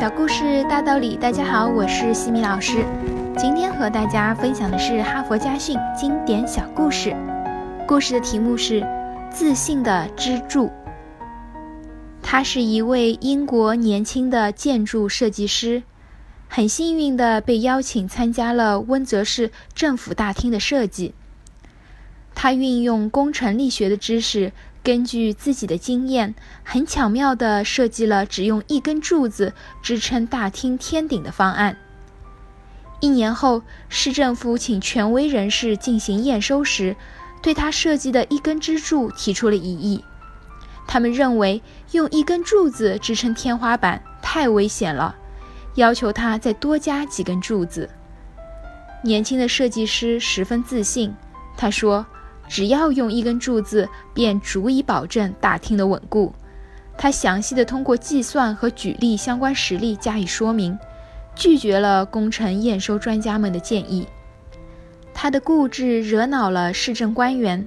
小故事大道理，大家好，我是西米老师。今天和大家分享的是哈佛家训经典小故事。故事的题目是《自信的支柱》。他是一位英国年轻的建筑设计师，很幸运的被邀请参加了温泽市政府大厅的设计。他运用工程力学的知识。根据自己的经验，很巧妙地设计了只用一根柱子支撑大厅天顶的方案。一年后，市政府请权威人士进行验收时，对他设计的一根支柱提出了异议。他们认为用一根柱子支撑天花板太危险了，要求他再多加几根柱子。年轻的设计师十分自信，他说。只要用一根柱子，便足以保证大厅的稳固。他详细的通过计算和举例相关实例加以说明，拒绝了工程验收专家们的建议。他的固执惹恼了市政官员，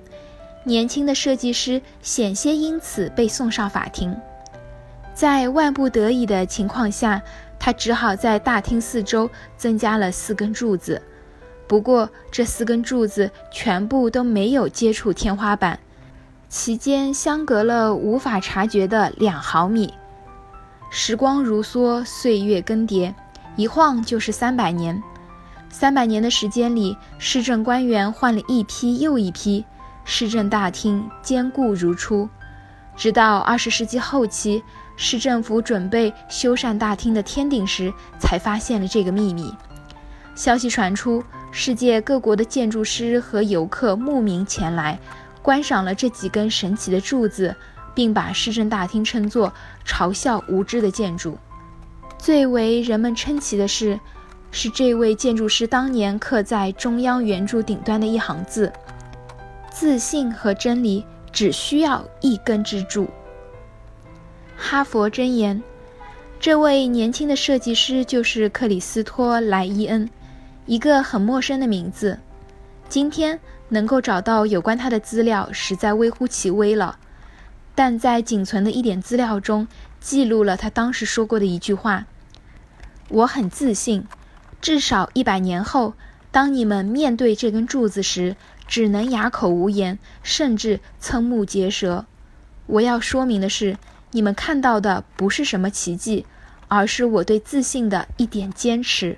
年轻的设计师险些因此被送上法庭。在万不得已的情况下，他只好在大厅四周增加了四根柱子。不过，这四根柱子全部都没有接触天花板，其间相隔了无法察觉的两毫米。时光如梭，岁月更迭，一晃就是三百年。三百年的时间里，市政官员换了一批又一批，市政大厅坚固如初。直到二十世纪后期，市政府准备修缮大厅的天顶时，才发现了这个秘密。消息传出。世界各国的建筑师和游客慕名前来，观赏了这几根神奇的柱子，并把市政大厅称作嘲笑无知的建筑。最为人们称奇的是，是这位建筑师当年刻在中央圆柱顶端的一行字：“自信和真理只需要一根支柱。”哈佛箴言。这位年轻的设计师就是克里斯托莱伊恩。一个很陌生的名字，今天能够找到有关他的资料实在微乎其微了。但在仅存的一点资料中，记录了他当时说过的一句话：“我很自信，至少一百年后，当你们面对这根柱子时，只能哑口无言，甚至瞠目结舌。我要说明的是，你们看到的不是什么奇迹，而是我对自信的一点坚持。”